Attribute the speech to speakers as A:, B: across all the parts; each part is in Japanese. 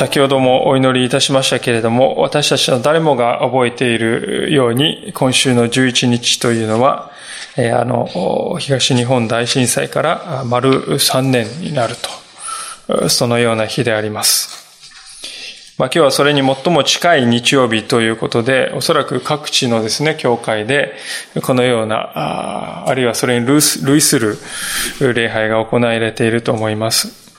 A: 先ほどもお祈りいたしましたけれども、私たちの誰もが覚えているように、今週の11日というのは、あの、東日本大震災から丸3年になると、そのような日であります。まあ、今日はそれに最も近い日曜日ということで、おそらく各地のですね、教会で、このような、ああるいはそれに類する礼拝が行われていると思います。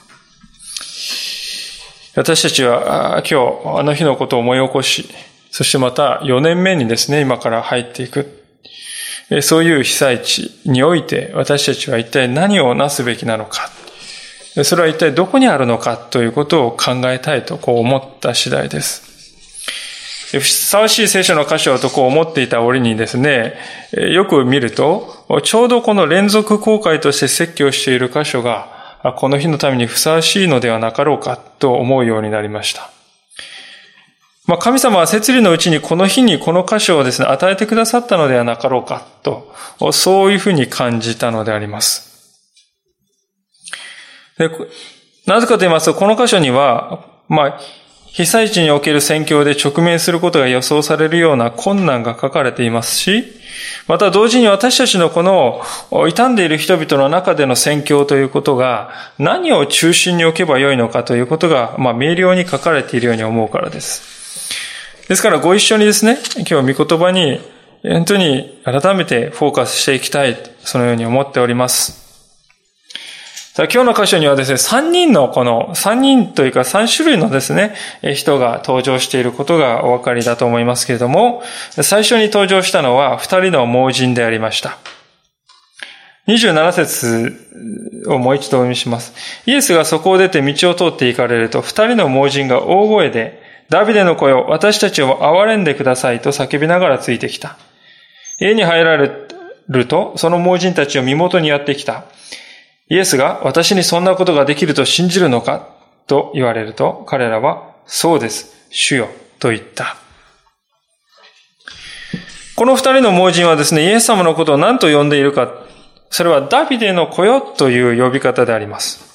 A: 私たちは今日あの日のことを思い起こし、そしてまた4年目にですね、今から入っていく。そういう被災地において私たちは一体何をなすべきなのか。それは一体どこにあるのかということを考えたいとこう思った次第です。ふさわしい聖書の箇所とこう思っていた折にですね、よく見ると、ちょうどこの連続公開として説教している箇所が、この日のためにふさわしいのではなかろうかと思うようになりました。まあ、神様は摂理のうちにこの日にこの箇所をですね、与えてくださったのではなかろうかと、そういうふうに感じたのであります。でなぜかと言いますと、この箇所には、まあ、被災地における戦況で直面することが予想されるような困難が書かれていますし、また同時に私たちのこの傷んでいる人々の中での戦況ということが何を中心に置けばよいのかということが、まあ、明瞭に書かれているように思うからです。ですからご一緒にですね、今日御言葉に本当に改めてフォーカスしていきたい、そのように思っております。さあ今日の箇所にはですね、3人のこの、3人というか3種類のですね、人が登場していることがお分かりだと思いますけれども、最初に登場したのは2人の盲人でありました。27節をもう一度お読みします。イエスがそこを出て道を通って行かれると、2人の盲人が大声で、ダビデの声を私たちを憐れんでくださいと叫びながらついてきた。家に入られると、その盲人たちを身元にやってきた。イエスが私にそんなことができると信じるのかと言われると、彼らは、そうです、主よ、と言った。この二人の盲人はですね、イエス様のことを何と呼んでいるか、それはダビデの子よという呼び方であります。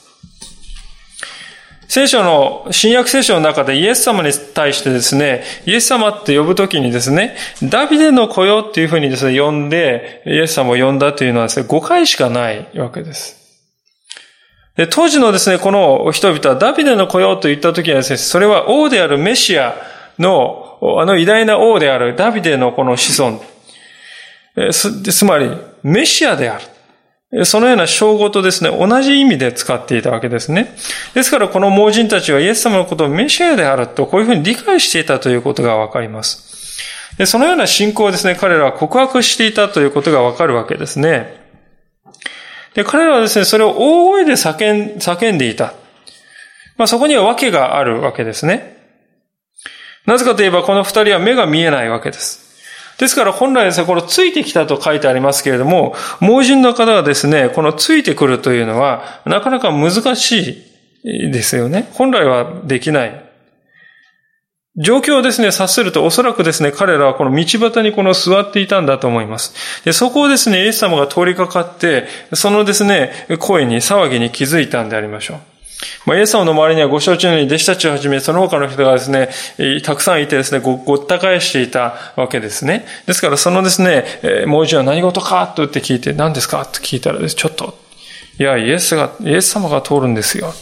A: 聖書の、新約聖書の中でイエス様に対してですね、イエス様って呼ぶときにですね、ダビデの子よっていうふうにですね、呼んで、イエス様を呼んだというのはですね、5回しかないわけです。で、当時のですね、この人々はダビデの子よと言った時はですね、それは王であるメシアの、あの偉大な王であるダビデのこの子孫、つつまり、メシアである。そのような称号とですね、同じ意味で使っていたわけですね。ですからこの盲人たちはイエス様のことをメシアであるとこういうふうに理解していたということがわかります。そのような信仰をですね、彼らは告白していたということがわかるわけですね。で、彼らはですね、それを大声で叫ん叫んでいた。まあそこには訳があるわけですね。なぜかといえばこの二人は目が見えないわけです。ですから本来ですね、このついてきたと書いてありますけれども、盲人の方がですね、このついてくるというのは、なかなか難しいですよね。本来はできない。状況をですね、察するとおそらくですね、彼らはこの道端にこの座っていたんだと思います。で、そこをですね、イエス様が通りかかって、そのですね、声に、騒ぎに気づいたんでありましょう。まあ、イエス様の周りにはご承知のように弟子たちをはじめ、その他の人がですね、たくさんいてですね、ご、ごった返していたわけですね。ですから、そのですね、もう一度は何事かと言って聞いて、何ですかと聞いたらです、ちょっと、いや、イエスが、イエス様が通るんですよ。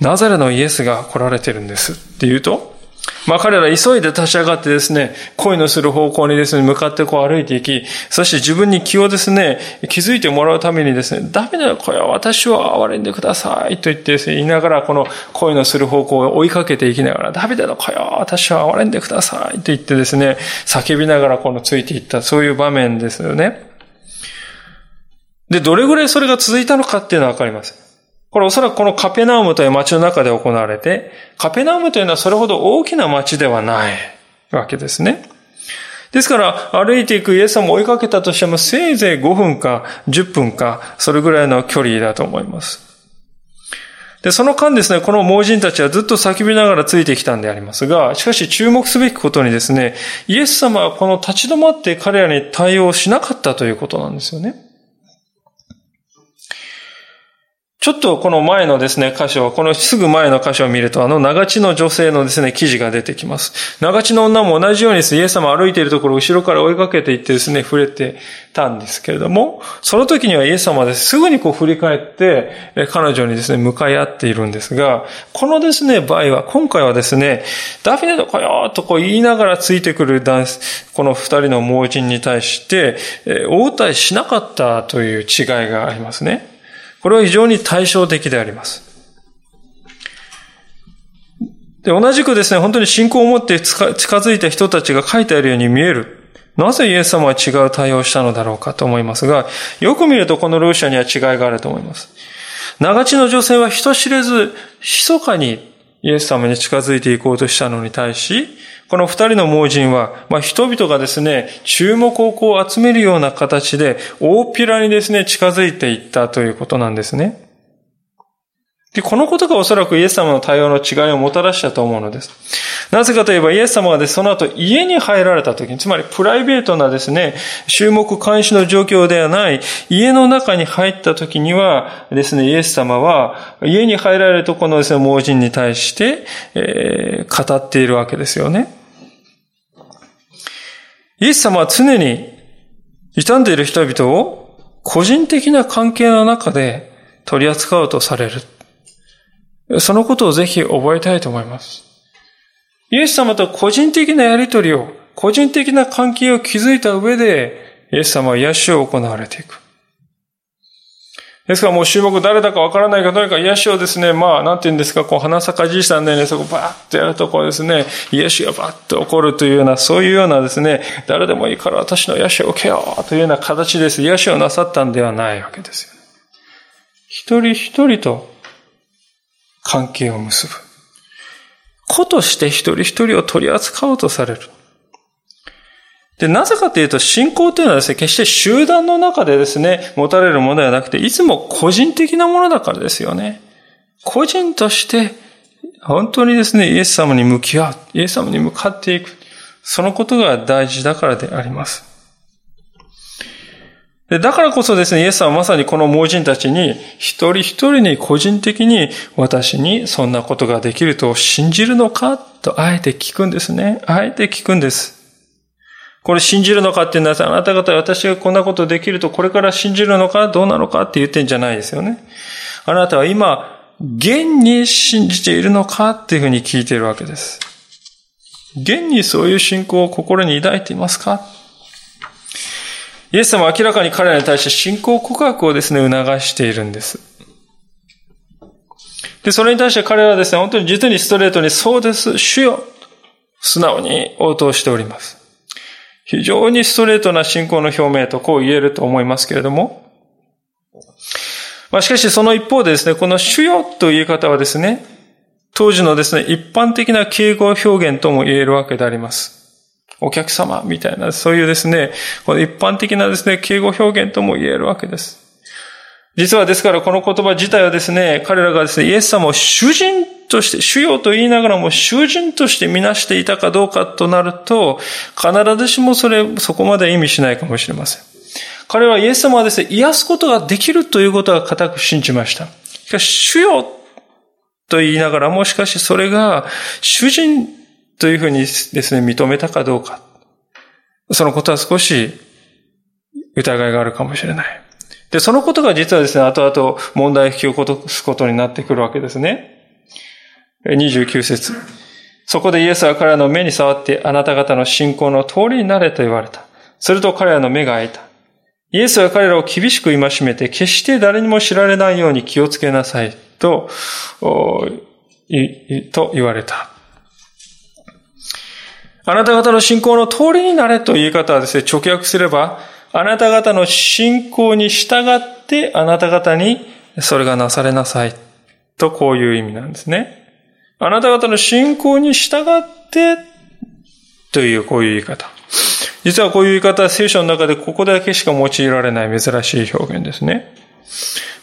A: ナザレのイエスが来られてるんですって言うと、まあ彼ら急いで立ち上がってですね、恋のする方向にですね、向かってこう歩いていき、そして自分に気をですね、気づいてもらうためにですね、ダメだよ、これは私を憐れんでくださいと言ってですね、言いながらこの恋のする方向を追いかけていきながら、ダビデの子よ、私を憐れんでくださいと言ってですね、叫びながらこのついていった、そういう場面ですよね。で、どれぐらいそれが続いたのかっていうのはわかります。これおそらくこのカペナウムという町の中で行われて、カペナウムというのはそれほど大きな町ではない。わけですね。ですから、歩いていくイエス様を追いかけたとしても、せいぜい5分か10分か、それぐらいの距離だと思います。で、その間ですね、この盲人たちはずっと叫びながらついてきたんでありますが、しかし注目すべきことにですね、イエス様はこの立ち止まって彼らに対応しなかったということなんですよね。ちょっとこの前のですね、箇所、このすぐ前の箇所を見ると、あの長地の女性のですね、記事が出てきます。長地の女も同じようにですね、イエス様歩いているところを後ろから追いかけていってですね、触れてたんですけれども、その時にはイエス様はですぐにこう振り返って、彼女にですね、向かい合っているんですが、このですね、場合は、今回はですね、ダフィネとこよーとこう言いながらついてくる男子この二人の盲人に対して、応えしなかったという違いがありますね。これは非常に対照的であります。で、同じくですね、本当に信仰を持って近づいた人たちが書いてあるように見える。なぜイエス様は違う対応をしたのだろうかと思いますが、よく見るとこのルーシャには違いがあると思います。長地の女性は人知れず、密かにイエス様に近づいていこうとしたのに対し、この二人の盲人は、まあ、人々がですね、注目をこう集めるような形で、大っぴらにですね、近づいていったということなんですね。で、このことがおそらくイエス様の対応の違いをもたらしたと思うのです。なぜかといえば、イエス様はです、その後家に入られた時に、つまりプライベートなですね、注目監視の状況ではない、家の中に入った時にはですね、イエス様は、家に入られるとこのですね、盲人に対して、えー、語っているわけですよね。イエス様は常に傷んでいる人々を個人的な関係の中で取り扱うとされる。そのことをぜひ覚えたいと思います。イエス様と個人的なやりとりを、個人的な関係を築いた上で、イエス様は癒しを行われていく。ですからもう注目誰だかわからないかどうか癒しをですね、まあ、なんて言うんですか、こう、花咲かじいさんでね、そこバーッとやるとこうですね、癒しがバーッと起こるというような、そういうようなですね、誰でもいいから私の癒しを受けようというような形です。癒しをなさったんではないわけですよ。一人一人と関係を結ぶ。子として一人一人を取り扱おうとされる。で、なぜかというと、信仰というのはですね、決して集団の中でですね、持たれるものではなくて、いつも個人的なものだからですよね。個人として、本当にですね、イエス様に向き合う。イエス様に向かっていく。そのことが大事だからであります。でだからこそですね、イエスはまさにこの盲人たちに、一人一人に個人的に私にそんなことができると信じるのかとあえて聞くんですね。あえて聞くんです。これ信じるのかっていうのは、あなた方私がこんなことできるとこれから信じるのかどうなのかって言ってんじゃないですよね。あなたは今、現に信じているのかっていうふうに聞いているわけです。現にそういう信仰を心に抱いていますか？イエス様は明らかに彼らに対して信仰告白をですね、促しているんです。で、それに対して彼らはですね、本当に実にストレートに、そうです、主よ、素直に応答しております。非常にストレートな信仰の表明とこう言えると思いますけれども、まあ、しかしその一方でですね、この主よという言い方はですね、当時のですね、一般的な敬語表現とも言えるわけであります。お客様みたいな、そういうですね、この一般的なですね、敬語表現とも言えるわけです。実はですからこの言葉自体はですね、彼らがですね、イエス様を主人として、主よと言いながらも囚人としてみなしていたかどうかとなると、必ずしもそれ、そこまで意味しないかもしれません。彼はイエス様はですね、癒すことができるということは固く信じました。しかし、主よと言いながらも、しかしそれが主人というふうにですね、認めたかどうか。そのことは少し疑いがあるかもしれない。で、そのことが実はですね、後々問題を引き起こすことになってくるわけですね。29節そこでイエスは彼らの目に触ってあなた方の信仰の通りになれと言われた。すると彼らの目が開いた。イエスは彼らを厳しく戒めて、決して誰にも知られないように気をつけなさいと、と言われた。あなた方の信仰の通りになれという言い方はですね、直訳すれば、あなた方の信仰に従ってあなた方にそれがなされなさいとこういう意味なんですね。あなた方の信仰に従って、というこういう言い方。実はこういう言い方は聖書の中でここだけしか用いられない珍しい表現ですね。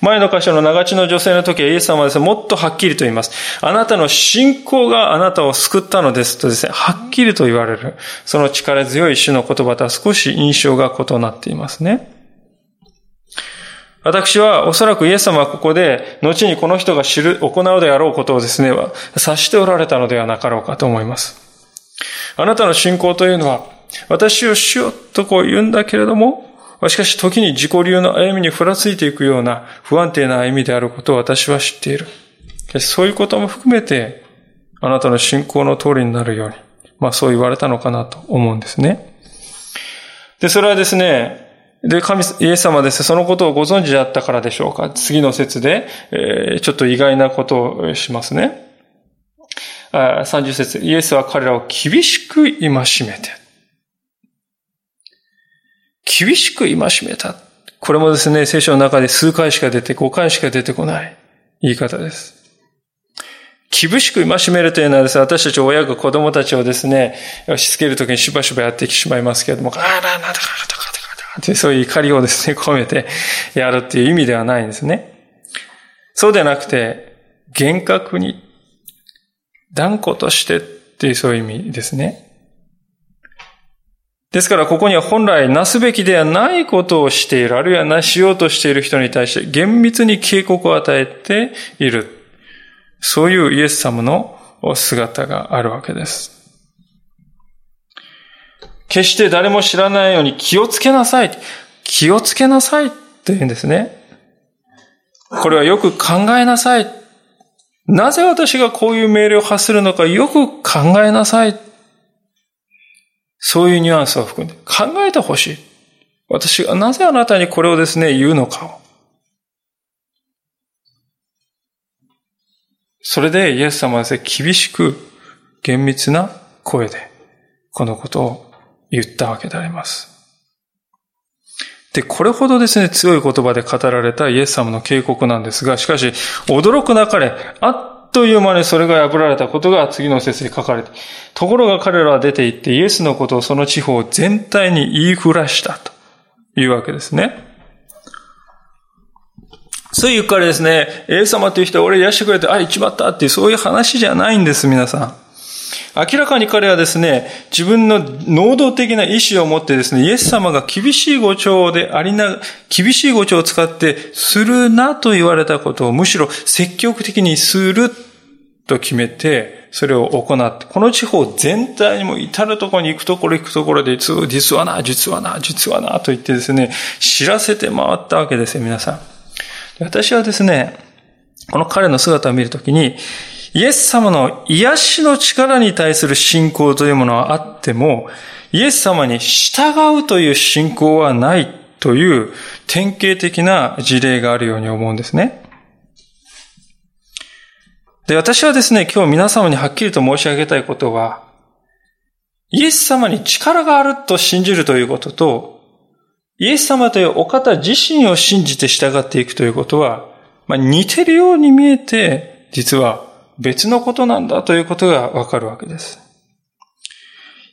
A: 前の箇所の長地の女性の時はイエス様はですね、もっとはっきりと言います。あなたの信仰があなたを救ったのですとですね、はっきりと言われる。その力強い主の言葉とは少し印象が異なっていますね。私はおそらくイエス様はここで、後にこの人が知る、行うであろうことをですね、察しておられたのではなかろうかと思います。あなたの信仰というのは、私をしようとこう言うんだけれども、しかし時に自己流の歩みにふらついていくような不安定な歩みであることを私は知っている。そういうことも含めて、あなたの信仰の通りになるように、まあそう言われたのかなと思うんですね。で、それはですね、で、神、イエス様です、そのことをご存知だったからでしょうか。次の説で、えー、ちょっと意外なことをしますね。30節、イエスは彼らを厳しく戒めて、厳しく戒めた。これもですね、聖書の中で数回しか出て、5回しか出てこない言い方です。厳しく戒めるというのはですね、私たち親が子供たちをですね、押し付けるときにしばしばやってしまいますけれども、あら、なんだか、なんだか、ってそういう怒りをですね、込めてやるっていう意味ではないんですね。そうでなくて、厳格に、断固としてっていうそういう意味ですね。ですから、ここには本来なすべきではないことをしている、あるいはなしようとしている人に対して厳密に警告を与えている。そういうイエス様の姿があるわけです。決して誰も知らないように気をつけなさい。気をつけなさいって言うんですね。これはよく考えなさい。なぜ私がこういう命令を発するのかよく考えなさい。そういうニュアンスを含んで考えてほしい。私がなぜあなたにこれをですね、言うのかを。それでイエス様はですね、厳しく厳密な声でこのことを言ったわけであります。で、これほどですね、強い言葉で語られたイエス様の警告なんですが、しかし、驚くなかれ、あという間にそれが破られたことが次の説に書かれて、ところが彼らは出て行ってイエスのことをその地方全体に言いふらしたというわけですね。そうゆっかりですね、イエス様という人は俺癒してくれて、あ、行っちまったっていうそういう話じゃないんです、皆さん。明らかに彼はですね、自分の能動的な意志を持ってですね、イエス様が厳しい語調でありな、厳しい語調を使って、するなと言われたことをむしろ積極的にすると決めて、それを行って、この地方全体にも至るところに行くところ行くところで、実はな、実はな、実はな、と言ってですね、知らせて回ったわけですよ、皆さん。私はですね、この彼の姿を見るときに、イエス様の癒しの力に対する信仰というものはあっても、イエス様に従うという信仰はないという典型的な事例があるように思うんですね。で、私はですね、今日皆様にはっきりと申し上げたいことは、イエス様に力があると信じるということと、イエス様というお方自身を信じて従っていくということは、まあ、似てるように見えて、実は別のことなんだということがわかるわけです。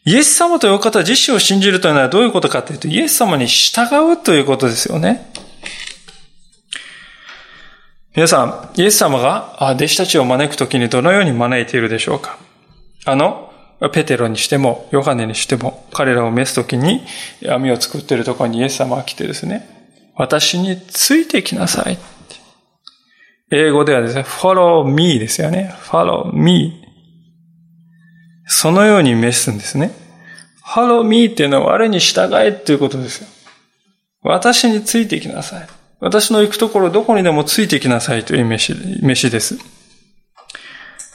A: イエス様というお方自身を信じるというのはどういうことかというと、イエス様に従うということですよね。皆さん、イエス様が弟子たちを招くときにどのように招いているでしょうかあの、ペテロにしても、ヨハネにしても、彼らを召すときに網を作っているところにイエス様が来てですね、私についてきなさい。英語ではですね、follow me ですよね。follow me。そのように召すんですね。follow me っていうのは我に従えっていうことですよ。私についてきなさい。私の行くところどこにでもついてきなさいという飯飯です。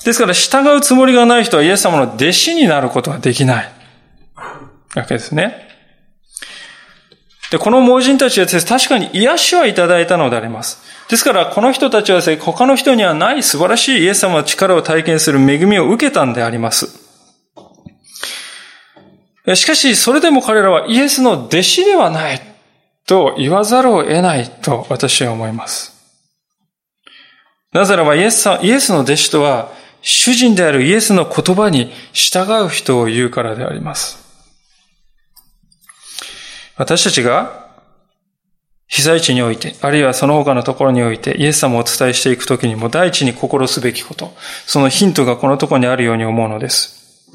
A: ですから従うつもりがない人はイエス様の弟子になることはできないわけですね。で、この盲人たちはですね、確かに癒しはいただいたのであります。ですから、この人たちはですね、他の人にはない素晴らしいイエス様の力を体験する恵みを受けたんであります。しかし、それでも彼らはイエスの弟子ではない。と言わざるを得ないと私は思います。なぜならばイエスイエスの弟子とは主人であるイエスの言葉に従う人を言うからであります。私たちが被災地において、あるいはその他のところにおいて、イエス様をお伝えしていくときにも第一に心すべきこと、そのヒントがこのところにあるように思うのです。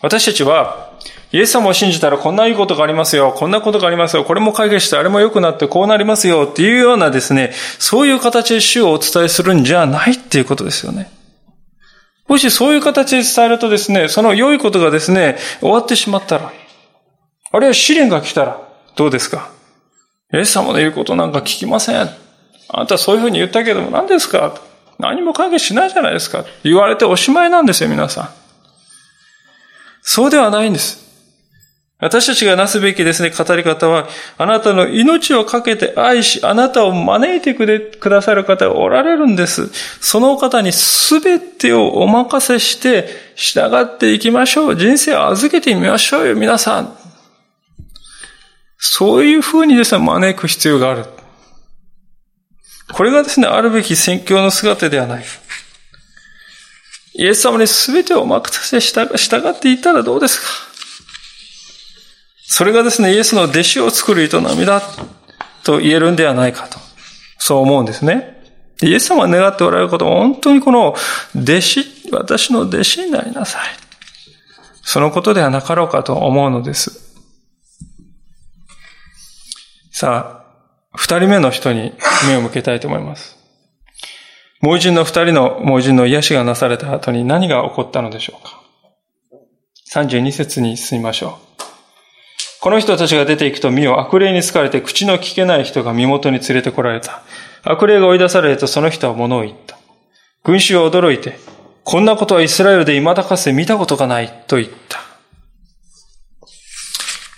A: 私たちは、イエス様を信じたらこんないいことがありますよ、こんなことがありますよ、これも解決してあれも良くなってこうなりますよっていうようなですね、そういう形で主をお伝えするんじゃないっていうことですよね。もしそういう形で伝えるとですね、その良いことがですね、終わってしまったら、あるいは試練が来たら、どうですか？イエス様の言うことなんか聞きません。あなたそういうふうに言ったけども何ですか？何も解決しないじゃないですか。言われておしまいなんですよ、皆さん。そうではないんです。私たちがなすべきですね、語り方は、あなたの命をかけて愛し、あなたを招いてくださる方がおられるんです。その方にすべてをお任せして、従っていきましょう。人生を預けてみましょうよ、皆さん。そういうふうにですね、招く必要がある。これがですね、あるべき宣教の姿ではない。イエス様に全てを任せして従っていたらどうですか？それがですね、イエスの弟子を作る営みだと言えるんではないかと。そう思うんですね。イエス様が願っておられることは本当にこの弟子、私の弟子になりなさい。そのことではなかろうかと思うのです。さあ、二人目の人に目を向けたいと思います。盲人の二人の盲人の癒しがなされた後に何が起こったのでしょうか。32節に進みましょう。この人たちが出ていくと見よ、悪霊に疲れて口の聞けない人が身元に連れてこられた。悪霊が追い出されるとその人は物を言った。群衆は驚いて、こんなことはイスラエルで未だかつて見たことがないと言った。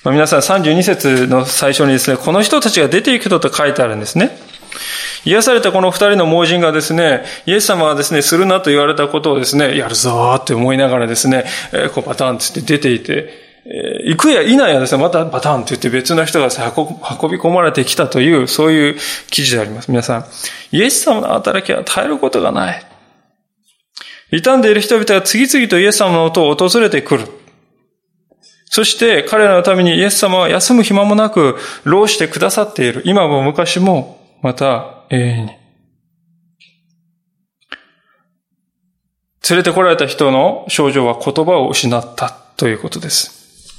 A: 皆さん32節の最初にですね、この人たちが出ていくとと書いてあるんですね。癒されたこの二人の盲人がですね、イエス様がですね、するなと言われたことをですね、やるぞーって思いながらですね、えー、こうパターンって出ていて、えー、行くや否やですね、またパターンって言って別の人が運び込まれてきたという、そういう記事であります。皆さん、イエス様の働きは絶えることがない。傷んでいる人々が次々とイエス様の音を訪れてくる。そして彼らのためにイエス様は休む暇もなく労してくださっている。今も昔も、また永遠に。連れてこられた人の症状は言葉を失ったということです。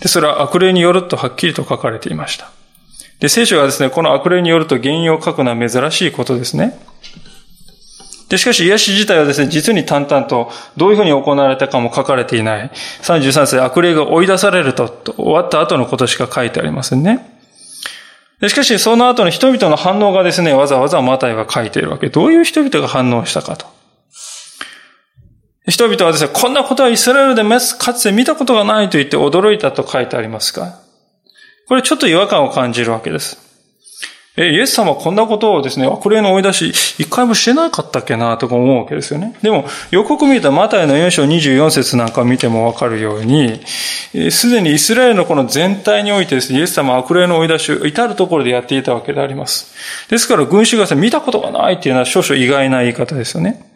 A: で、それは悪霊によるとはっきりと書かれていました。で、聖書がですね、この悪霊によると原因を書くのは珍しいことですね。で、しかし癒し自体はですね、実に淡々と、どういうふうに行われたかも書かれていない。33世悪霊が追い出されると、終わった後のことしか書いてありませんね。でしかし、その後の人々の反応がですね、わざわざマタイは書いているわけ。どういう人々が反応したかと。人々はですね、こんなことはイスラエルでかつて見たことがないと言って驚いたと書いてありますが、これちょっと違和感を感じるわけです。え、イエス様はこんなことをですね、悪霊の追い出し、一回もしてなかったっけな、とか思うわけですよね。でも、予告見ると、マタイの4章24節なんか見てもわかるように、すでにイスラエルのこの全体においてですね、イエス様は悪霊の追い出しを至るところでやっていたわけであります。ですから、群衆が見たことがないっていうのは少々意外な言い方ですよね。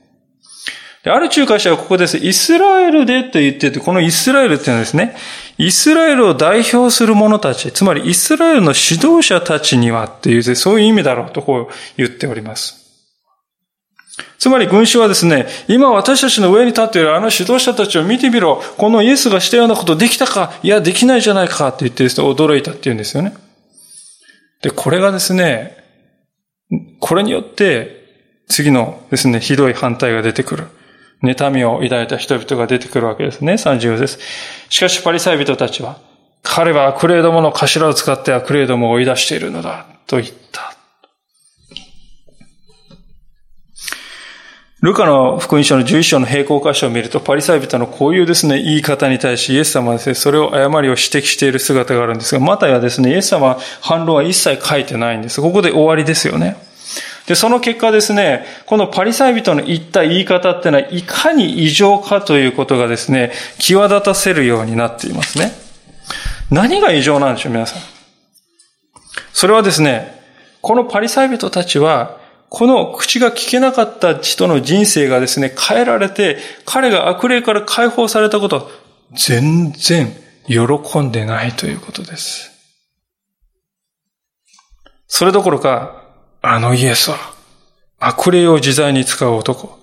A: で、ある仲介者はここです。イスラエルでと言ってて、このイスラエルっていうのはですね、イスラエルを代表する者たち、つまりイスラエルの指導者たちにはっていう、そういう意味だろうとこう言っております。つまり群衆はですね、今私たちの上に立っているあの指導者たちを見てみろ。このイエスがしたようなことできたか？いや、できないじゃないかって言ってですね、驚いたって言うんですよね。で、これがですね、これによって、次のですね、ひどい反対が出てくる。妬みを抱いた人々が出てくるわけですね。34です。しかしパリサイ人たちは、彼は悪霊どもの頭を使って悪霊どもを追い出しているのだ、と言った。ルカの福音書の11章の並行箇所を見ると、パリサイ人のこういうですね、言い方に対し、イエス様はですね、それを誤りを指摘している姿があるんですが、またやですね、イエス様は反論は一切書いてないんです。ここで終わりですよね。で、その結果ですね、このパリサイ人の言った言い方ってのは、いかに異常かということがですね、際立たせるようになっていますね。何が異常なんでしょう、皆さん。それはですね、このパリサイ人たちは、この口が聞けなかった人の人生がですね、変えられて、彼が悪霊から解放されたこと、全然喜んでないということです。それどころか、あのイエスは、悪霊を自在に使う男。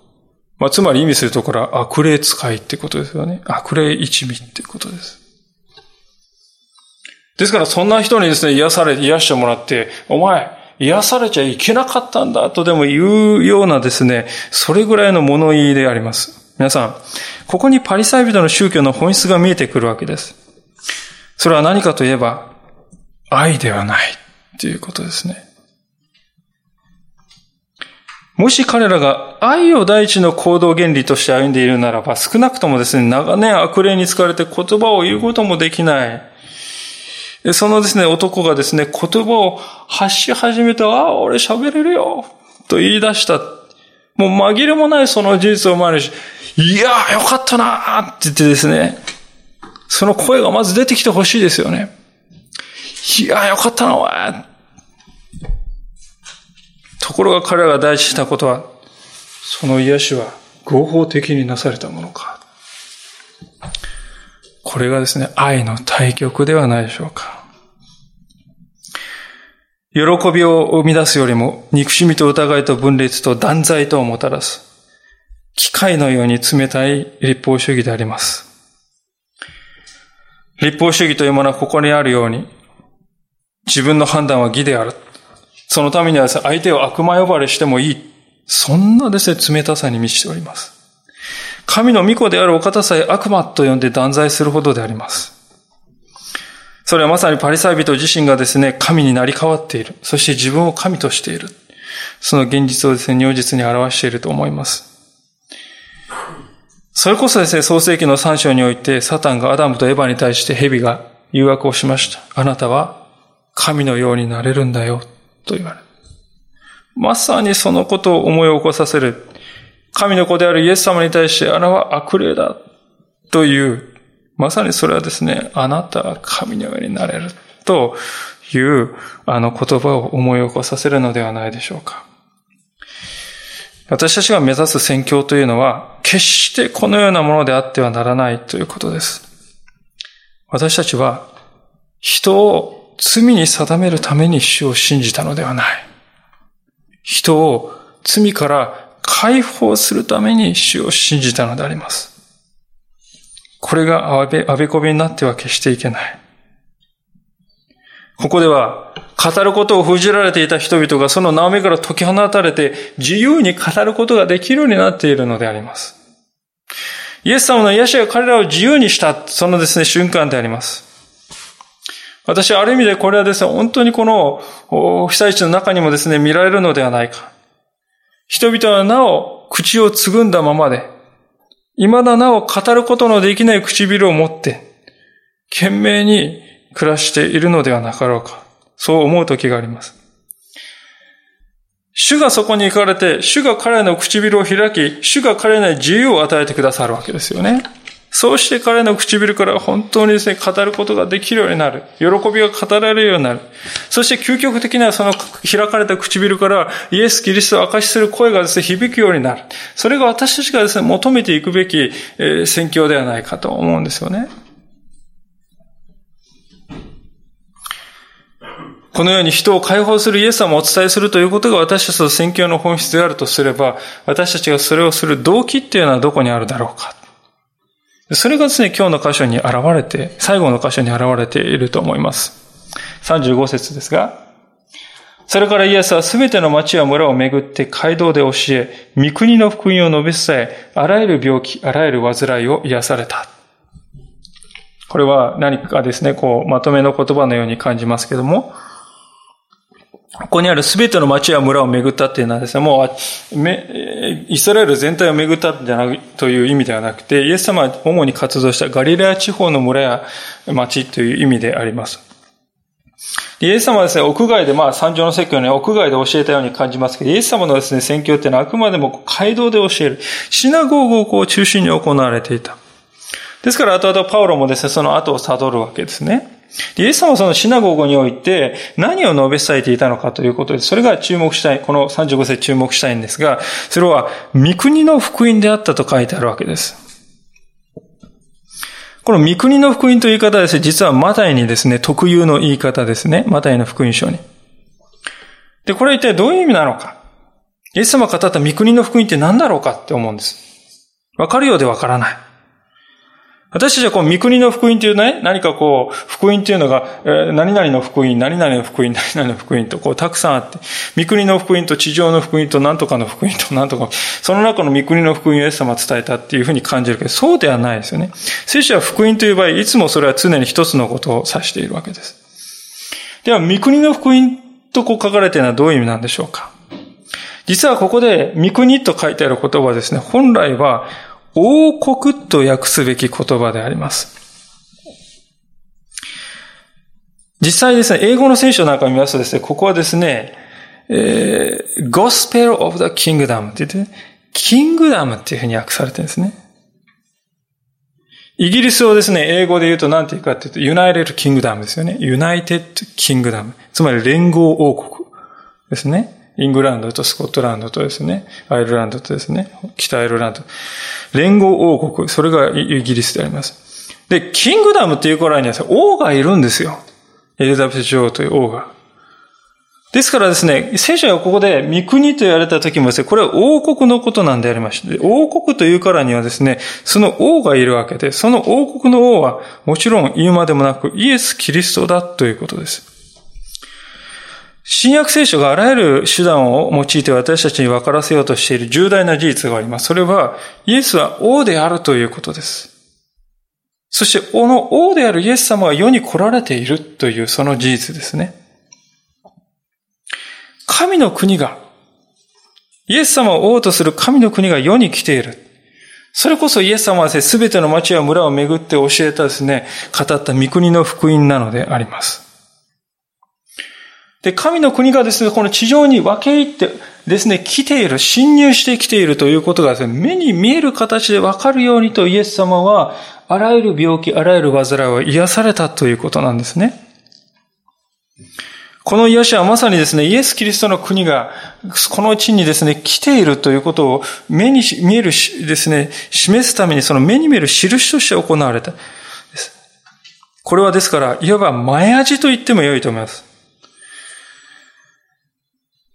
A: まあ、つまり意味するところは悪霊使いってことですよね。悪霊一味ってことです。ですからそんな人にですね、癒され、癒してもらって、お前、癒されちゃいけなかったんだとでも言うようなですね、それぐらいの物言いであります。皆さん、ここにパリサイ人の宗教の本質が見えてくるわけです。それは何かといえば、愛ではないということですね。もし彼らが愛を第一の行動原理として歩んでいるならば、少なくともですね、長年悪霊に疲れて言葉を言うこともできない。そのですね、男がですね、言葉を発し始めて、ああ、俺喋れるよと言い出した。もう紛れもないその事実を前にし、いやーよかったなーって言ってですね、その声がまず出てきてほしいですよね。いやーよかったな、お前。ところが彼らが大事したことは、その癒しは合法的になされたものか。これがですね、愛の対極ではないでしょうか。喜びを生み出すよりも、憎しみと疑いと分裂と断罪とをもたらす。機械のように冷たい立法主義であります。立法主義というものはここにあるように、自分の判断は義である。そのためには相手を悪魔呼ばれしてもいい。そんなですね、冷たさに満ちております。神の御子であるお方さえ悪魔と呼んで断罪するほどであります。それはまさにパリサイ人自身がですね、神になり変わっている。そして自分を神としている。その現実をですね、如実に表していると思います。それこそですね、創世記の三章において、サタンがアダムとエバに対して蛇が誘惑をしました。あなたは神のようになれるんだよ、と言われる。まさにそのことを思い起こさせる神の子であるイエス様に対してあなたは悪霊だという、まさにそれはですね、あなたは神のようになれるというあの言葉を思い起こさせるのではないでしょうか。私たちが目指す宣教というのは、決してこのようなものであってはならないということです。私たちは、人を罪に定めるために主を信じたのではない。人を罪から解放するために主を信じたのであります。これがあべ、あべこべになっては決していけない。ここでは、語ることを封じられていた人々がその縄目から解き放たれて自由に語ることができるようになっているのであります。イエス様の癒しが彼らを自由にした、そのですね、瞬間であります。私はある意味でこれはですね、本当にこの被災地の中にもですね、見られるのではないか。人々はなお口をつぐんだままで、未だなお語ることのできない唇を持って、懸命に暮らしているのではなかろうか。そう思う時があります。主がそこに行かれて、主が彼の唇を開き、主が彼に自由を与えてくださるわけですよね。そうして彼の唇から本当にですね、語ることができるようになる。喜びが語られるようになる。そして究極的にはその開かれた唇からイエス・キリストを明かしする声がですね、響くようになる。それが私たちがですね、求めていくべき、えー、宣教ではないかと思うんですよね。このように人を解放するイエス様をお伝えするということが私たちの宣教の本質であるとすれば、私たちがそれをする動機っていうのはどこにあるだろうか。それがですね、今日の箇所に現れて、最後の箇所に現れていると思います。35節ですが、それからイエスはすべての町や村を巡って街道で教え、御国の福音を述べ伝え、あらゆる病気、あらゆる患いを癒された。これは何かですね、こう、まとめの言葉のように感じますけども、ここにあるすべての町や村を巡ったっていうのはですね、もう、イスラエル全体を巡ったんじゃないという意味ではなくて、イエス様は主に活動したガリラヤ地方の村や町という意味であります。イエス様はですね、屋外で、まあ、三条の説教に屋外で教えたように感じますけど、イエス様のですね、宣教っていうのはあくまでも街道で教える。シナゴーグをこう中心に行われていた。ですから、後々パウロもですね、その後を悟るわけですね。イエス様はそのシナゴーグにおいて何を述べ伝えていたのかということで、それが注目したい、この35節注目したいんですが、それは、御国の福音であったと書いてあるわけです。この御国の福音という言い方はですね、実はマタイにですね、特有の言い方ですね。マタイの福音書に。で、これは一体どういう意味なのか。イエス様が語った御国の福音って何だろうかって思うんです。わかるようでわからない。私たちはこう、御国の福音というね、何かこう、福音というのが、何々の福音、何々の福音、何々の福音と、こう、たくさんあって、御国の福音と地上の福音と、何とかの福音と、何とか、その中の御国の福音をイエス様が伝えたっていうふうに感じるけど、そうではないですよね。聖書は福音という場合、いつもそれは常に一つのことを指しているわけです。では、御国の福音とこう書かれているのはどういう意味なんでしょうか実はここで、御国と書いてある言葉はですね、本来は、王国と訳すべき言葉であります。実際ですね、英語の聖書なんか見ますとですね、ここはですね、えー、Gospel of the Kingdom って言って、キングダムっていうふうに訳されてるんですね。イギリスをですね、英語で言うと何て言うかっていうと、United Kingdom ですよね。United Kingdom。つまり連合王国ですね。イングランドとスコットランドとですね、アイルランドとですね、北アイルランド。連合王国、それがイギリスであります。で、キングダムっていう頃には王がいるんですよ。エリザベス女王という王が。ですからですね、聖書がここで御国と言われた時もですね、これは王国のことなんでありまして、王国というからにはですね、その王がいるわけで、その王国の王はもちろん言うまでもなくイエス・キリストだということです。新約聖書があらゆる手段を用いて私たちに分からせようとしている重大な事実があります。それは、イエスは王であるということです。そして、この王であるイエス様が世に来られているというその事実ですね。神の国が、イエス様を王とする神の国が世に来ている。それこそイエス様はすべての町や村を巡って教えたですね、語った御国の福音なのであります。で、神の国がですね、この地上に分け入ってですね、来ている、侵入してきているということがですね、目に見える形で分かるようにとイエス様は、あらゆる病気、あらゆる煩いを癒されたということなんですね。この癒しはまさにですね、イエス・キリストの国が、この地にですね、来ているということを目に見えるしですね、示すためにその目に見える印として行われた。これはですから、いわば前味と言っても良いと思います。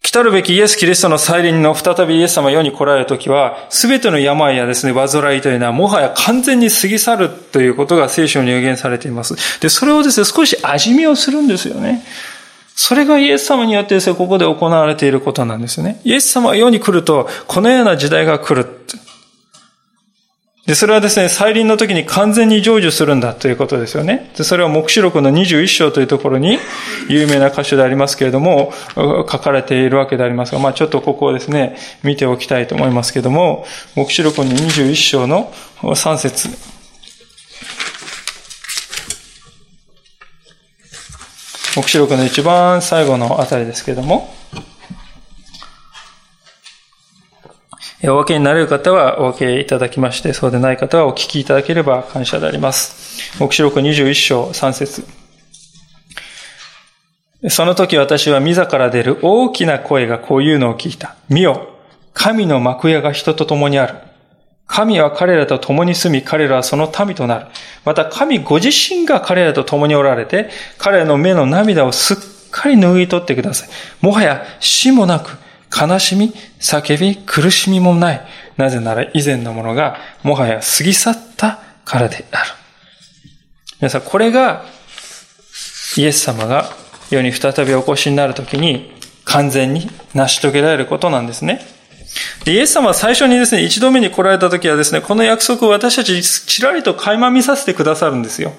A: 来たるべきイエス・キリストの再臨の再びイエス様世に来られるときは、すべての病やですね、煩いというのはもはや完全に過ぎ去るということが聖書に予言されています。で、それをですね、少し味見をするんですよね。それがイエス様によってですね、ここで行われていることなんですよね。イエス様が世に来ると、このような時代が来る。で、それはですね、再臨の時に完全に成就するんだということですよね。で、それは目視録の21章というところに有名な箇所でありますけれども、書かれているわけでありますが、まあちょっとここをですね、見ておきたいと思いますけれども、目視録の21章の3節目視録の一番最後のあたりですけれども、お分けになれる方はお分けいただきまして、そうでない方はお聞きいただければ感謝であります。目視録21章3節その時私は自ら出る大きな声がこういうのを聞いた。見よ、神の幕屋が人と共にある。神は彼らと共に住み、彼らはその民となる。また神ご自身が彼らと共におられて、彼らの目の涙をすっかり拭い取ってください。もはや死もなく、悲しみ、叫び、苦しみもない。なぜなら以前のものがもはや過ぎ去ったからである。皆さん、これがイエス様が世に再びお越しになるときに完全に成し遂げられることなんですね。イエス様は最初にですね、一度目に来られたときはですね、この約束を私たちちらりと垣間見させてくださるんですよ。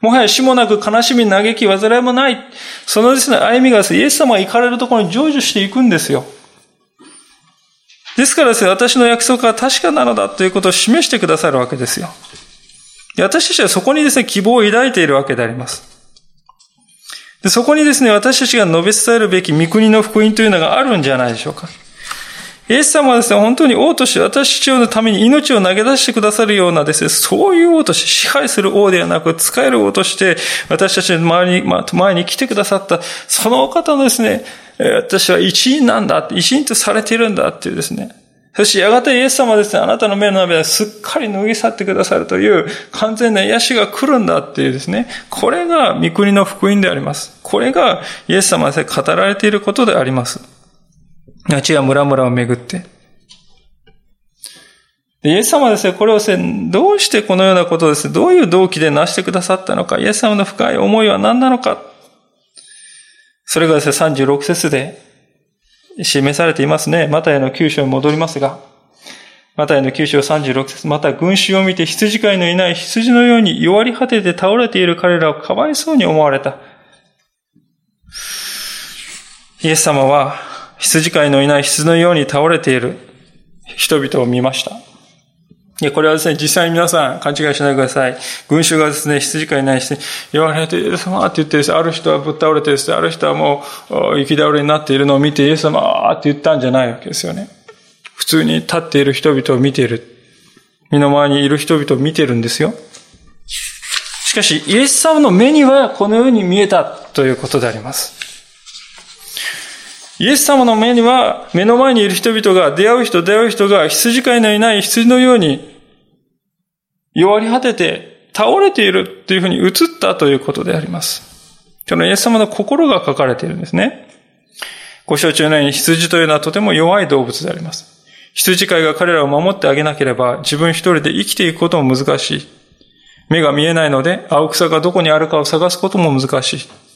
A: もはや死もなく悲しみ、嘆き、煩いもない。そのですね、歩みがですね、イエス様が行かれるところに成就していくんですよ。ですからですね、私の約束は確かなのだということを示してくださるわけですよ。私たちはそこにですね、希望を抱いているわけであります。でそこにですね、私たちが述べ伝えるべき御国の福音というのがあるんじゃないでしょうか。イエス様はですね、本当に王として私たちのために命を投げ出してくださるようなですね、そういう王として支配する王ではなく、使える王として私たちの周りに、前に来てくださった、その方のですね、私は一員なんだ、一員とされているんだっていうですね、そしてやがてイエス様はですね、あなたの目の涙すっかり脱ぎ去ってくださるという完全な癒しが来るんだっていうですね、これが御国の福音であります。これがイエス様で語られていることであります。町や村々をめぐって。イエス様はですね、これをですね、どうしてこのようなことをですね、どういう動機で成してくださったのか、イエス様の深い思いは何なのか。それがですね、36節で示されていますね。マタイの九章に戻りますが、マタイの九章36節また群衆を見て羊飼いのいない羊のように弱り果てて倒れている彼らをかわいそうに思われた。イエス様は羊飼いのいない羊のように倒れている人々を見ました。いや、これはですね、実際に皆さん勘違いしないでください。群衆がですね、羊飼いないし、言われて、イエス様って言ってですね、ある人はぶっ倒れてですね、ある人はもう、行き倒れになっているのを見て、イエス様って言ったんじゃないわけですよね。普通に立っている人々を見ている。身の前にいる人々を見ているんですよ。しかし、イエス様の目にはこのように見えたということであります。イエス様の目には、目の前にいる人々が、出会う人、出会う人が、羊飼いのいない羊のように、弱り果てて、倒れているというふうに映ったということであります。そのイエス様の心が書かれているんですね。ご承知のように羊というのはとても弱い動物であります。羊飼いが彼らを守ってあげなければ、自分一人で生きていくことも難しい。目が見えないので、青草がどこにあるかを探すことも難しい。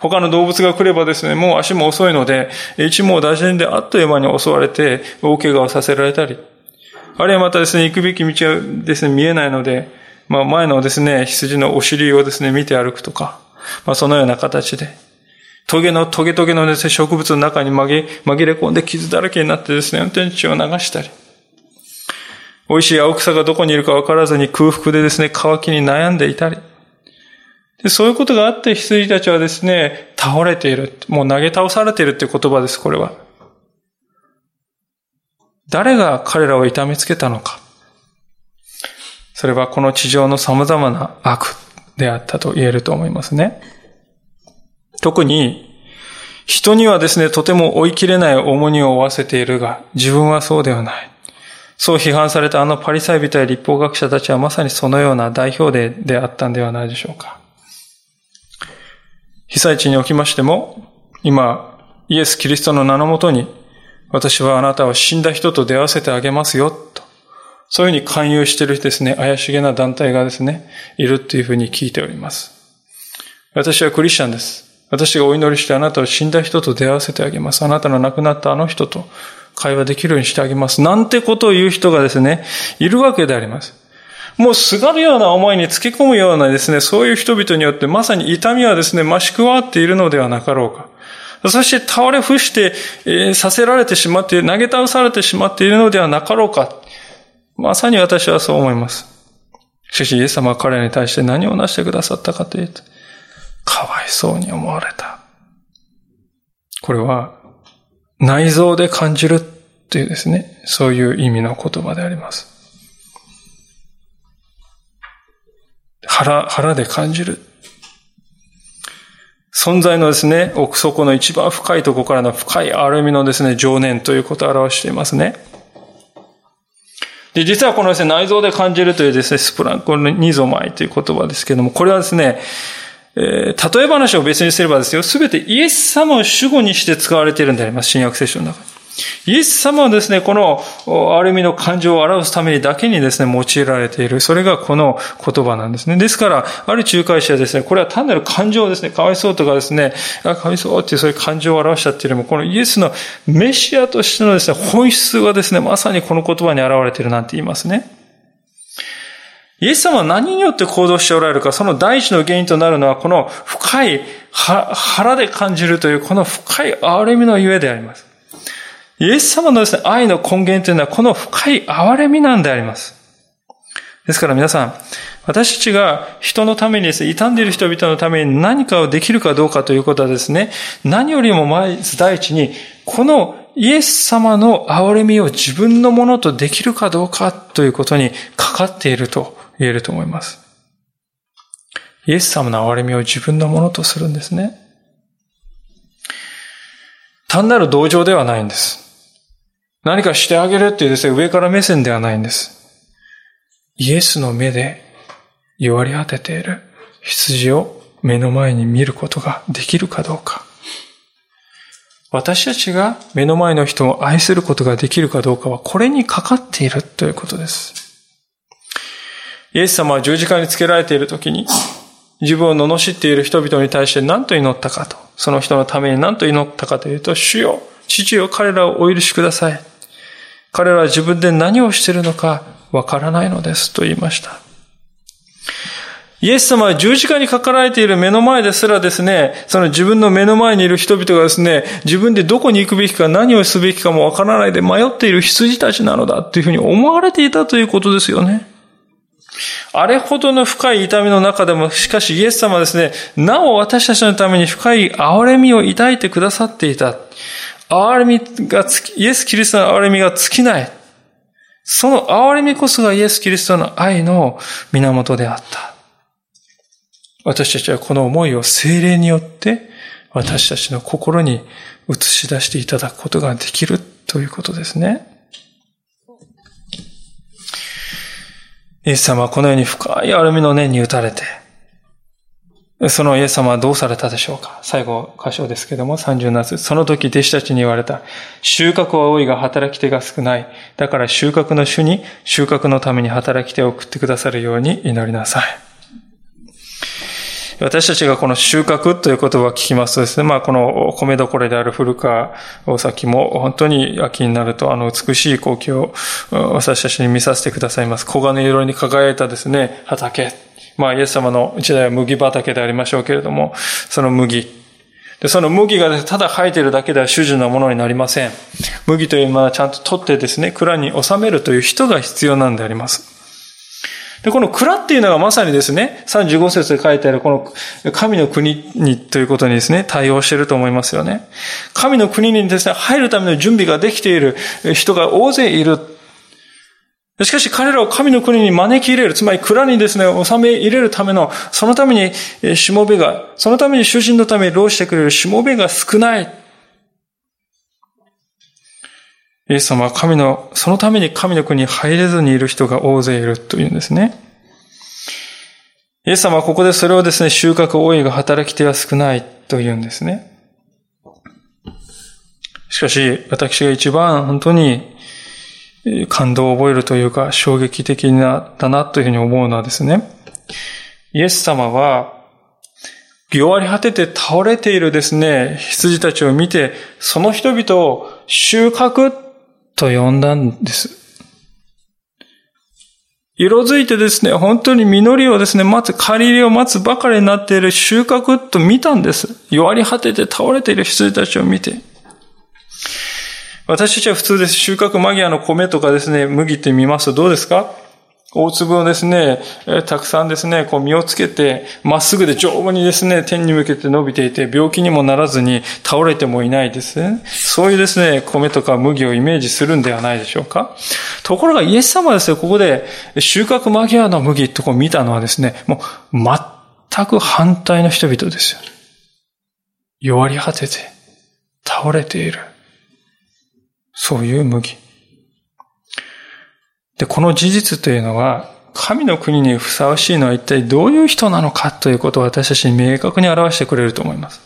A: 他の動物が来ればですね、もう足も遅いので、一網打尽であっという間に襲われて、大怪我をさせられたり、あるいはまたですね、行くべき道がですね、見えないので、まあ前のですね、羊のお尻をですね、見て歩くとか、まあそのような形で、トゲの、トゲトゲのですね、植物の中に紛れ込んで傷だらけになってですね、運転地を流したり、美味しい青草がどこにいるか分からずに空腹でですね、乾きに悩んでいたり、でそういうことがあって羊たちはですね、倒れている。もう投げ倒されているっていう言葉です、これは。誰が彼らを痛めつけたのか。それはこの地上の様々な悪であったと言えると思いますね。特に、人にはですね、とても追い切れない重荷を負わせているが、自分はそうではない。そう批判されたあのパリサイ人や立法学者たちはまさにそのような代表例であったんではないでしょうか。被災地におきましても、今、イエス・キリストの名のもとに、私はあなたを死んだ人と出会わせてあげますよ、と。そういうふうに勧誘しているですね、怪しげな団体がですね、いるっていうふうに聞いております。私はクリスチャンです。私がお祈りしてあなたを死んだ人と出会わせてあげます。あなたの亡くなったあの人と会話できるようにしてあげます。なんてことを言う人がですね、いるわけであります。もうすがるような思いにつけ込むようなですね、そういう人々によってまさに痛みはですね、増し加わっているのではなかろうか。そして倒れ伏して、えー、させられてしまって、投げ倒されてしまっているのではなかろうか。まさに私はそう思います。しかし、イエス様は彼らに対して何をなしてくださったかというと、かわいそうに思われた。これは、内臓で感じるというですね、そういう意味の言葉であります。腹、腹で感じる。存在のですね、奥底の一番深いところからの深い歩みのですね、情念ということを表していますね。で、実はこのですね、内臓で感じるというですね、スプランコルニゾマイという言葉ですけれども、これはですね、えー、例え話を別にすればですよ、すべてイエス様を主語にして使われているんであります、新約聖書の中に。イエス様はですね、この、ある意味の感情を表すためにだけにですね、用いられている。それがこの言葉なんですね。ですから、ある仲介者はですね、これは単なる感情ですね、かわいそうとかですね、あかわいそうっていうそういう感情を表したっていうよりも、このイエスのメシアとしてのですね、本質がですね、まさにこの言葉に現れているなんて言いますね。イエス様は何によって行動しておられるか、その第一の原因となるのは、この深い腹で感じるという、この深い憐れみのゆえであります。イエス様のですね、愛の根源というのはこの深い憐れみなんであります。ですから皆さん、私たちが人のためにですね、傷んでいる人々のために何かをできるかどうかということはですね、何よりもまず第一に、このイエス様の憐れみを自分のものとできるかどうかということにかかっていると言えると思います。イエス様の憐れみを自分のものとするんですね。単なる同情ではないんです。何かしてあげるっていうですね、上から目線ではないんです。イエスの目で弱り果てている羊を目の前に見ることができるかどうか。私たちが目の前の人を愛することができるかどうかはこれにかかっているということです。イエス様は十字架につけられている時に自分を罵っている人々に対して何と祈ったかと、その人のために何と祈ったかというと、主よ、父よ、彼らをお許しください。彼らは自分で何をしているのかわからないのですと言いました。イエス様は十字架にかかられている目の前ですらですね、その自分の目の前にいる人々がですね、自分でどこに行くべきか何をすべきかもわからないで迷っている羊たちなのだっていうふうに思われていたということですよね。あれほどの深い痛みの中でも、しかしイエス様はですね、なお私たちのために深い憐れみを抱いてくださっていた。憐れみがつき、イエス・キリストの憐れみが尽きない。その憐れみこそがイエス・キリストの愛の源であった。私たちはこの思いを精霊によって私たちの心に映し出していただくことができるということですね。イエス様はこのように深い歩みの念に打たれて、そのイエス様はどうされたでしょうか？最後、箇所ですけども、37節その時弟子たちに言われた。収穫は多いが働き手が少ない。だから収穫の主に収穫のために働き手を送ってくださるように祈りなさい。私たちがこの収穫という言葉を聞きますとですね、まあこの米どころである古川大崎も本当に秋になるとあの美しい光景を私たちに見させてくださいます。黄金色に輝いたですね、畑。まあイエス様の時代は麦畑でありましょうけれども、その麦。で、その麦がただ生えているだけでは主人のものになりません。麦というものはちゃんと取ってですね、蔵に収めるという人が必要なんであります。で、この蔵っていうのがまさにですね、35節で書いてあるこの神の国にということにですね、対応していると思いますよね。神の国にですね、入るための準備ができている人が大勢いる。しかし彼らを神の国に招き入れる、つまり蔵にですね、収め入れるための、そのためにしもべが、そのために主人のために労してくれるしもべが少ない。イエス様は神の、そのために神の国に入れずにいる人が大勢いるというんですね。イエス様はここでそれをですね、収穫多いが働き手は少ないと言うんですね。しかし、私が一番本当に感動を覚えるというか、衝撃的な、だなというふうに思うのはですね、イエス様は、弱り果てて倒れているですね、羊たちを見て、その人々を収穫と呼んだんです。色づいてですね、本当に実りをですね、待つ、借り入れを待つばかりになっている収穫と見たんです。弱り果てて倒れている羊たちを見て。私たちは普通です。収穫間際の米とかですね、麦って見ますとどうですか？大粒をですね、たくさんですね、こう実をつけて、まっすぐで丈夫にですね、天に向けて伸びていて、病気にもならずに倒れてもいないですね。そういうですね、米とか麦をイメージするんではないでしょうか？ところがイエス様はですね、ここで収穫間際の麦とこう見たのはですね、もう全く反対の人々ですよ。弱り果てて、倒れている。そういう麦。で、この事実というのは、神の国にふさわしいのは一体どういう人なのかということを私たちに明確に表してくれると思います。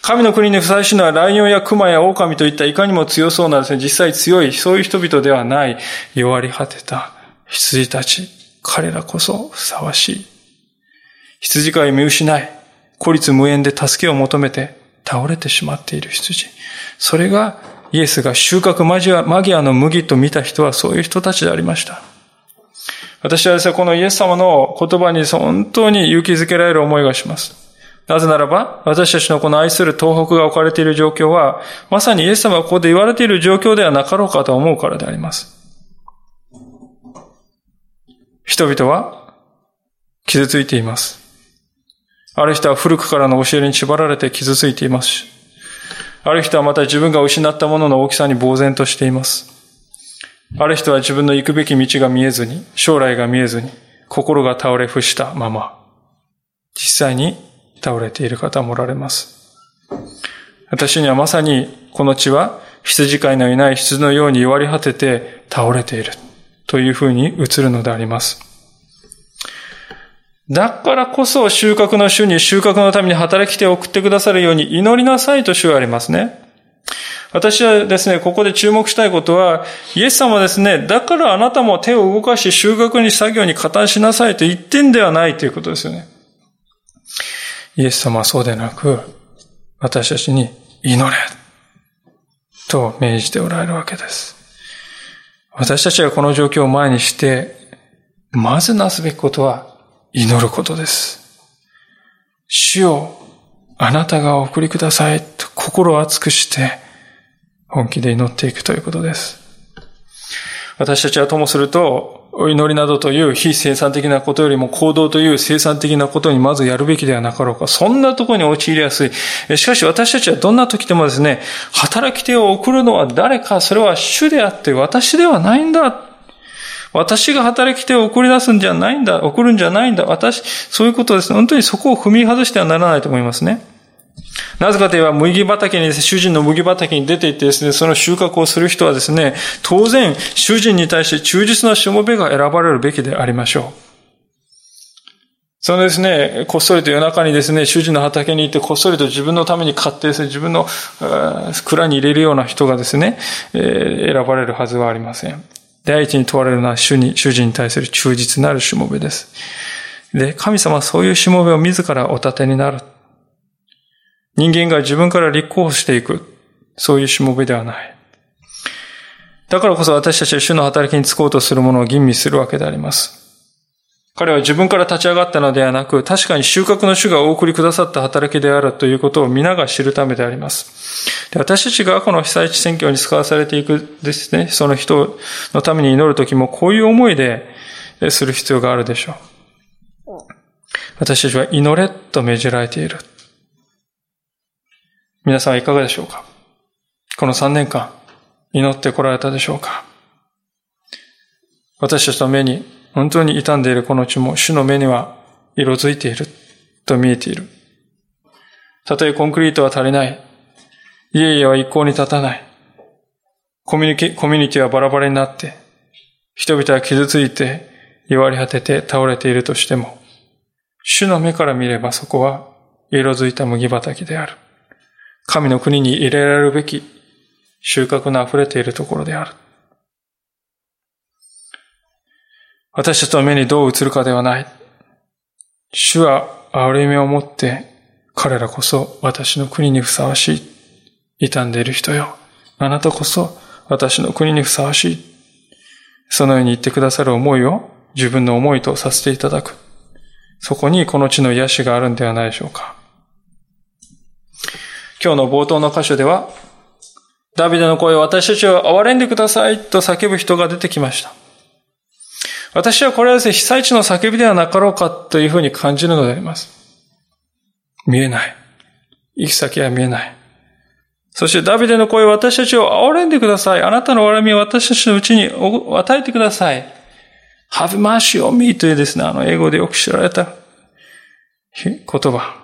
A: 神の国にふさわしいのはライオンやクマや狼といったいかにも強そうなですね、実際強い、そういう人々ではない、弱り果てた羊たち、彼らこそふさわしい。羊飼い見失い、孤立無縁で助けを求めて倒れてしまっている羊。それがイエスが収穫マギアの麦と見た人はそういう人たちでありました。私はですね、このイエス様の言葉に本当に勇気づけられる思いがします。なぜならば、私たちのこの愛する東北が置かれている状況は、まさにイエス様がここで言われている状況ではなかろうかと思うからであります。人々は傷ついています。ある人は古くからの教えに縛られて傷ついていますし、ある人はまた自分が失ったものの大きさに呆然としています。ある人は自分の行くべき道が見えずに、将来が見えずに、心が倒れ伏したまま、実際に倒れている方もおられます。私にはまさにこの地は羊飼いのいない羊のように弱り果てて倒れているというふうに映るのであります。だからこそ収穫の主に収穫のために働き手を送ってくださるように祈りなさいと主はありますね。私はですね、ここで注目したいことは、イエス様はですね、だからあなたも手を動かし収穫に作業に加担しなさいと言ってんではないということですよね。イエス様はそうでなく、私たちに祈れと命じておられるわけです。私たちがこの状況を前にして、まずなすべきことは祈ることです。主をあなたがお送りくださいと心を熱くして本気で祈っていくということです。私たちはともすると、お祈りなどという非生産的なことよりも行動という生産的なことにまずやるべきではなかろうか。そんなところに陥りやすい。しかし私たちはどんな時でもですね、働き手を送るのは誰か、それは主であって私ではないんだ。私が働き手を送り出すんじゃないんだ、送るんじゃないんだ、私、そういうことです。本当にそこを踏み外してはならないと思いますね。なぜかといえば、麦畑にね、主人の麦畑に出て行ってですね、その収穫をする人はですね、当然、主人に対して忠実なしもべが選ばれるべきでありましょう。そのですね、こっそりと夜中にですね、主人の畑に行ってこっそりと自分のために買ってですね、自分の蔵に入れるような人がですね、選ばれるはずはありません。第一に問われるのは主に、主人に対する忠実なるしもべです。で、神様はそういうしもべを自らお立てになる。人間が自分から立候補していく。そういうしもべではない。だからこそ私たちは主の働きにつこうとするものを吟味するわけであります。彼は自分から立ち上がったのではなく、確かに収穫の主がお送りくださった働きであるということを皆が知るためであります。で私たちがこの被災地選挙に使わされていくですね、その人のために祈るときもこういう思いでする必要があるでしょう。私たちは祈れと命じられている。皆さんはいかがでしょうか？この3年間、祈ってこられたでしょうか？私たちの目に本当に傷んでいるこの地も主の目には色づいていると見えている。たとえコンクリートは足りない。家々は一向に立たない。コミュニ、コミュニティはバラバラになって、人々は傷ついて、弱り果てて倒れているとしても、主の目から見ればそこは色づいた麦畑である。神の国に入れられるべき収穫の溢れているところである。私たちの目にどう映るかではない。主は憐れみを持って彼らこそ私の国にふさわしい。傷んでいる人よ。あなたこそ私の国にふさわしい。そのように言ってくださる思いを自分の思いとさせていただく。そこにこの地の癒しがあるんではないでしょうか。今日の冒頭の箇所では、ダビデの声を私たちを憐れんでくださいと叫ぶ人が出てきました。私はこれはですね、被災地の叫びではなかろうかというふうに感じるのであります。見えない。行き先は見えない。そしてダビデの声私たちを憐れんでください。あなたの笑みを私たちのうちに与えてください。have mercy on me というですね、あの英語でよく知られた言葉。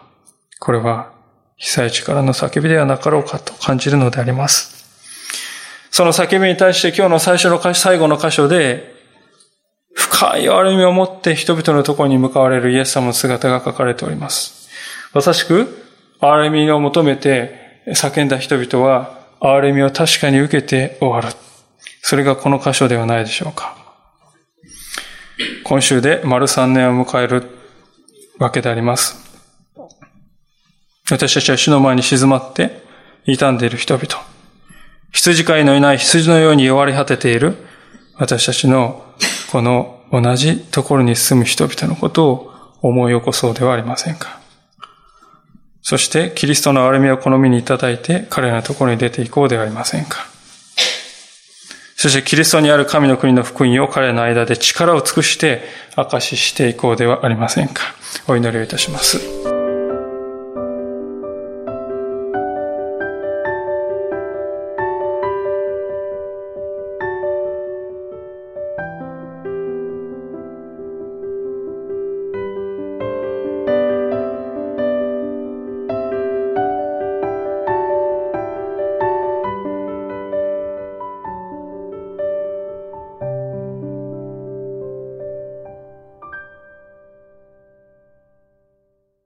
A: これは被災地からの叫びではなかろうかと感じるのであります。その叫びに対して今日の最初の歌詞、最後の箇所で、深い歩みを持って人々のところに向かわれるイエス様の姿が書かれております。まさしく、憐れみを求めて叫んだ人々は、憐れみを確かに受けて終わる。それがこの箇所ではないでしょうか。今週で丸3年を迎えるわけであります。私たちは主の前に静まって傷んでいる人々。羊飼いのいない羊のように弱り果てている私たちのこの同じところに住む人々のことを思い起こそうではありませんか。そしてキリストの憐れみを好みにいただいて彼らのところに出ていこうではありませんか。そしてキリストにある神の国の福音を彼らの間で力を尽くして証ししていこうではありませんか。お祈りをいたします。